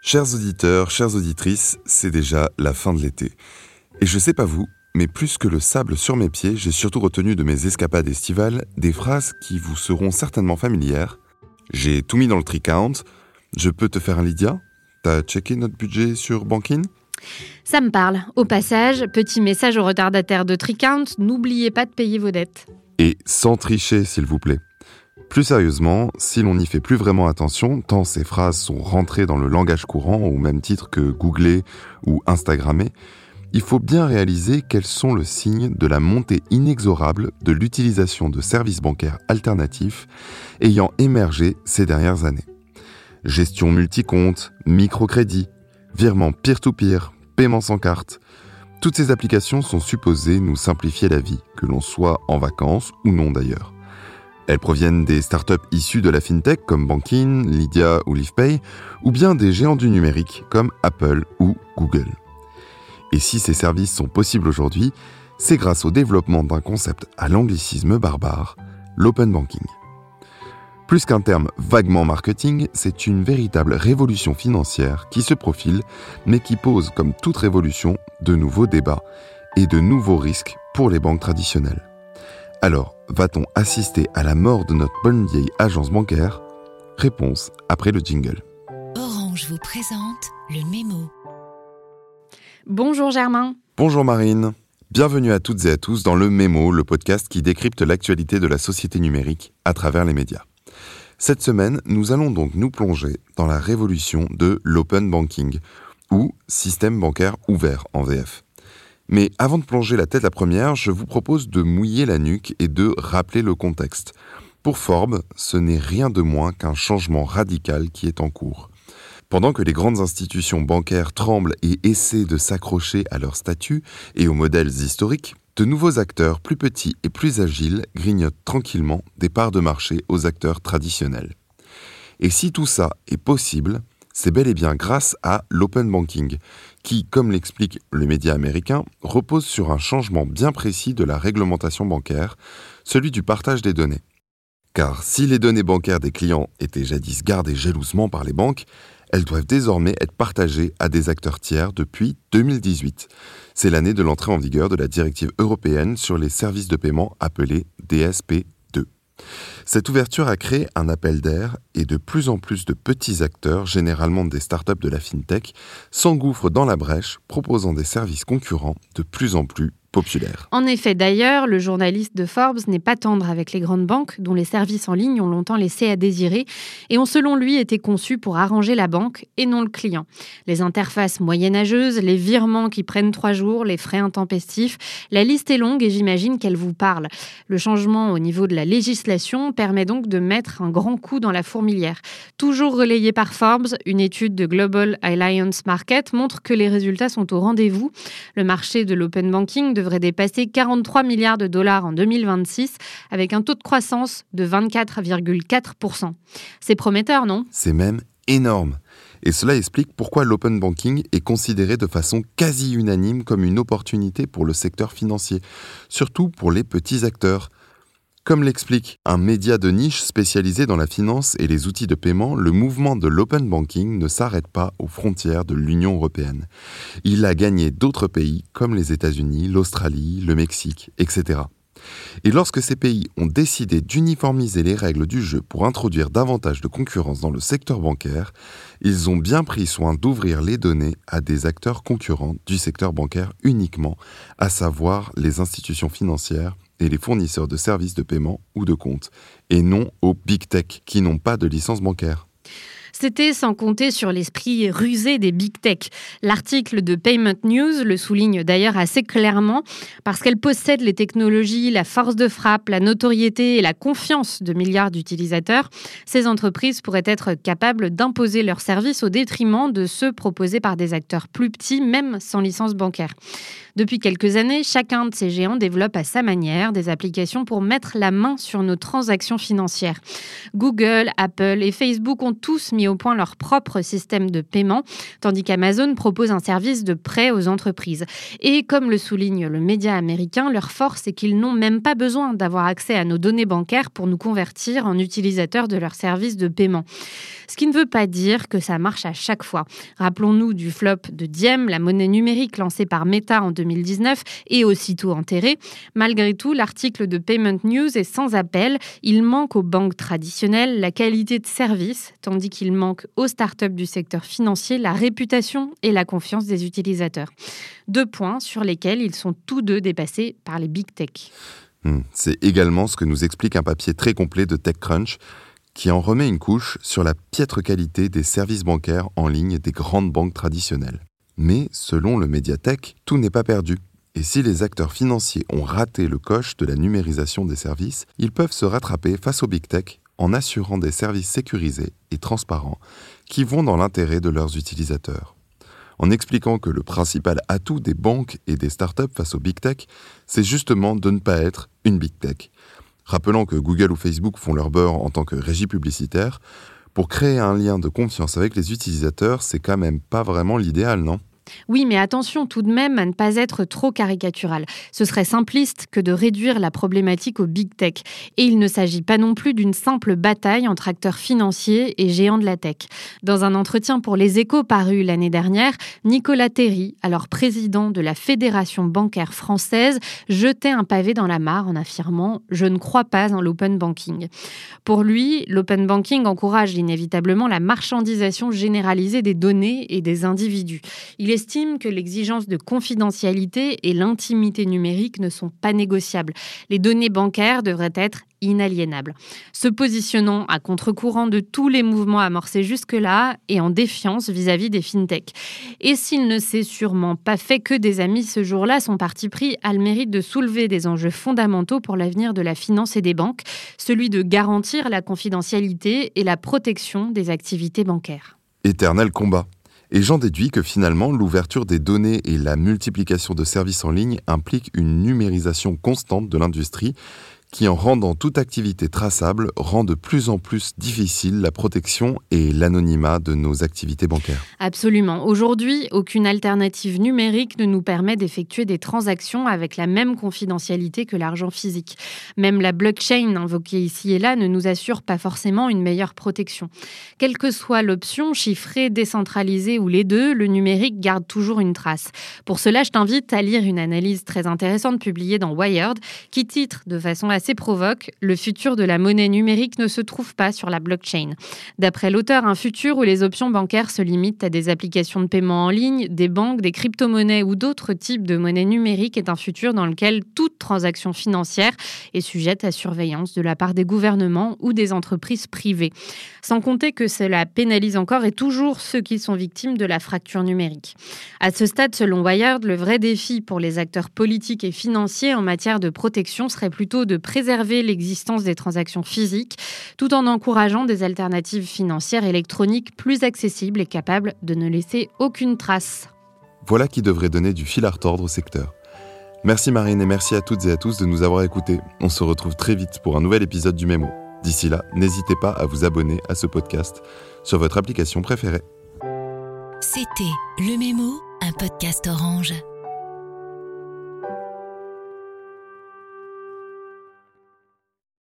Chers auditeurs, chères auditrices, c'est déjà la fin de l'été. Et je sais pas vous, mais plus que le sable sur mes pieds, j'ai surtout retenu de mes escapades estivales des phrases qui vous seront certainement familières. J'ai tout mis dans le tricount. Je peux te faire un Lydia? T'as checké notre budget sur Bankin? Ça me parle. Au passage, petit message aux retardataires de Tricount, n'oubliez pas de payer vos dettes. Et sans tricher, s'il vous plaît. Plus sérieusement, si l'on n'y fait plus vraiment attention, tant ces phrases sont rentrées dans le langage courant au même titre que googler ou instagrammer, il faut bien réaliser qu'elles sont le signe de la montée inexorable de l'utilisation de services bancaires alternatifs ayant émergé ces dernières années. Gestion multicompte, microcrédit, virement peer-to-peer, paiement sans carte, toutes ces applications sont supposées nous simplifier la vie, que l'on soit en vacances ou non d'ailleurs. Elles proviennent des startups issues de la fintech comme Bankin, Lydia ou LivePay, ou bien des géants du numérique comme Apple ou Google. Et si ces services sont possibles aujourd'hui, c'est grâce au développement d'un concept à l'anglicisme barbare, l'open banking. Plus qu'un terme vaguement marketing, c'est une véritable révolution financière qui se profile, mais qui pose, comme toute révolution, de nouveaux débats et de nouveaux risques pour les banques traditionnelles. Alors, va-t-on assister à la mort de notre bonne vieille agence bancaire? Réponse après le jingle. Orange vous présente le mémo. Bonjour Germain. Bonjour Marine. Bienvenue à toutes et à tous dans le Mémo, le podcast qui décrypte l'actualité de la société numérique à travers les médias. Cette semaine, nous allons donc nous plonger dans la révolution de l'open banking, ou système bancaire ouvert en VF. Mais avant de plonger la tête la première, je vous propose de mouiller la nuque et de rappeler le contexte. Pour Forbes, ce n'est rien de moins qu'un changement radical qui est en cours. Pendant que les grandes institutions bancaires tremblent et essaient de s'accrocher à leur statut et aux modèles historiques, de nouveaux acteurs plus petits et plus agiles grignotent tranquillement des parts de marché aux acteurs traditionnels. Et si tout ça est possible, c'est bel et bien grâce à l'open banking, qui, comme l'explique le média américain, repose sur un changement bien précis de la réglementation bancaire, celui du partage des données. Car si les données bancaires des clients étaient jadis gardées jalousement par les banques, elles doivent désormais être partagées à des acteurs tiers depuis 2018. C'est l'année de l'entrée en vigueur de la directive européenne sur les services de paiement appelée DSP2. Cette ouverture a créé un appel d'air et de plus en plus de petits acteurs, généralement des startups de la fintech, s'engouffrent dans la brèche, proposant des services concurrents de plus en plus En effet, d'ailleurs, le journaliste de Forbes n'est pas tendre avec les grandes banques, dont les services en ligne ont longtemps laissé à désirer, et ont selon lui été conçus pour arranger la banque et non le client. Les interfaces moyenâgeuses, les virements qui prennent trois jours, les frais intempestifs, la liste est longue et j'imagine qu'elle vous parle. Le changement au niveau de la législation permet donc de mettre un grand coup dans la fourmilière. Toujours relayé par Forbes, une étude de Global Alliance Market montre que les résultats sont au rendez-vous. Le marché de l'open banking devrait dépasser 43 milliards de dollars en 2026 avec un taux de croissance de 24,4%. C'est prometteur, non? C'est même énorme. Et cela explique pourquoi l'open banking est considéré de façon quasi unanime comme une opportunité pour le secteur financier, surtout pour les petits acteurs. Comme l'explique un média de niche spécialisé dans la finance et les outils de paiement, le mouvement de l'open banking ne s'arrête pas aux frontières de l'Union européenne. Il a gagné d'autres pays comme les États-Unis, l'Australie, le Mexique, etc. Et lorsque ces pays ont décidé d'uniformiser les règles du jeu pour introduire davantage de concurrence dans le secteur bancaire, ils ont bien pris soin d'ouvrir les données à des acteurs concurrents du secteur bancaire uniquement, à savoir les institutions financières et les fournisseurs de services de paiement ou de compte, et non aux big tech qui n'ont pas de licence bancaire. C'était sans compter sur l'esprit rusé des big tech. L'article de Payment News le souligne d'ailleurs assez clairement parce qu'elle possède les technologies, la force de frappe, la notoriété et la confiance de milliards d'utilisateurs. Ces entreprises pourraient être capables d'imposer leurs services au détriment de ceux proposés par des acteurs plus petits, même sans licence bancaire. Depuis quelques années, chacun de ces géants développe à sa manière des applications pour mettre la main sur nos transactions financières. Google, Apple et Facebook ont tous mis au point leur propre système de paiement, tandis qu'Amazon propose un service de prêt aux entreprises. Et comme le souligne le média américain, leur force est qu'ils n'ont même pas besoin d'avoir accès à nos données bancaires pour nous convertir en utilisateurs de leur service de paiement. Ce qui ne veut pas dire que ça marche à chaque fois. Rappelons-nous du flop de Diem, la monnaie numérique lancée par Meta en 2019 et aussitôt enterrée. Malgré tout, l'article de Payment News est sans appel. Il manque aux banques traditionnelles la qualité de service, tandis qu'il manque aux startups du secteur financier la réputation et la confiance des utilisateurs. Deux points sur lesquels ils sont tous deux dépassés par les big tech. Hmm, c'est également ce que nous explique un papier très complet de TechCrunch qui en remet une couche sur la piètre qualité des services bancaires en ligne des grandes banques traditionnelles. Mais selon le Mediatek, tout n'est pas perdu. Et si les acteurs financiers ont raté le coche de la numérisation des services, ils peuvent se rattraper face aux big tech en assurant des services sécurisés et transparents qui vont dans l'intérêt de leurs utilisateurs. En expliquant que le principal atout des banques et des startups face aux big tech, c'est justement de ne pas être une big tech. Rappelant que Google ou Facebook font leur beurre en tant que régie publicitaire, pour créer un lien de confiance avec les utilisateurs, c'est quand même pas vraiment l'idéal, non? Oui, mais attention tout de même à ne pas être trop caricatural. Ce serait simpliste que de réduire la problématique au big tech. Et il ne s'agit pas non plus d'une simple bataille entre acteurs financiers et géants de la tech. Dans un entretien pour Les Échos paru l'année dernière, Nicolas Terry, alors président de la Fédération bancaire française, jetait un pavé dans la mare en affirmant ⁇ Je ne crois pas en l'open banking ⁇ Pour lui, l'open banking encourage inévitablement la marchandisation généralisée des données et des individus. Estime que l'exigence de confidentialité et l'intimité numérique ne sont pas négociables. Les données bancaires devraient être inaliénables. Se positionnant à contre-courant de tous les mouvements amorcés jusque-là et en défiance vis-à-vis des fintechs. Et s'il ne s'est sûrement pas fait que des amis ce jour-là, son parti pris a le mérite de soulever des enjeux fondamentaux pour l'avenir de la finance et des banques, celui de garantir la confidentialité et la protection des activités bancaires. Éternel combat. Et j'en déduis que finalement, l'ouverture des données et la multiplication de services en ligne impliquent une numérisation constante de l'industrie qui, en rendant toute activité traçable, rend de plus en plus difficile la protection et l'anonymat de nos activités bancaires. Absolument. Aujourd'hui, aucune alternative numérique ne nous permet d'effectuer des transactions avec la même confidentialité que l'argent physique. Même la blockchain invoquée ici et là ne nous assure pas forcément une meilleure protection. Quelle que soit l'option, chiffrée, décentralisée ou les deux, le numérique garde toujours une trace. Pour cela, je t'invite à lire une analyse très intéressante publiée dans Wired qui titre de façon assez provoque, le futur de la monnaie numérique ne se trouve pas sur la blockchain. D'après l'auteur, un futur où les options bancaires se limitent à des applications de paiement en ligne, des banques, des crypto-monnaies ou d'autres types de monnaies numériques est un futur dans lequel toute transaction financière est sujette à surveillance de la part des gouvernements ou des entreprises privées. Sans compter que cela pénalise encore et toujours ceux qui sont victimes de la fracture numérique. À ce stade, selon Wired, le vrai défi pour les acteurs politiques et financiers en matière de protection serait plutôt de préserver l'existence des transactions physiques tout en encourageant des alternatives financières électroniques plus accessibles et capables de ne laisser aucune trace. Voilà qui devrait donner du fil à retordre au secteur. Merci Marine et merci à toutes et à tous de nous avoir écoutés. On se retrouve très vite pour un nouvel épisode du Mémo. D'ici là, n'hésitez pas à vous abonner à ce podcast sur votre application préférée. C'était Le Mémo, un podcast orange.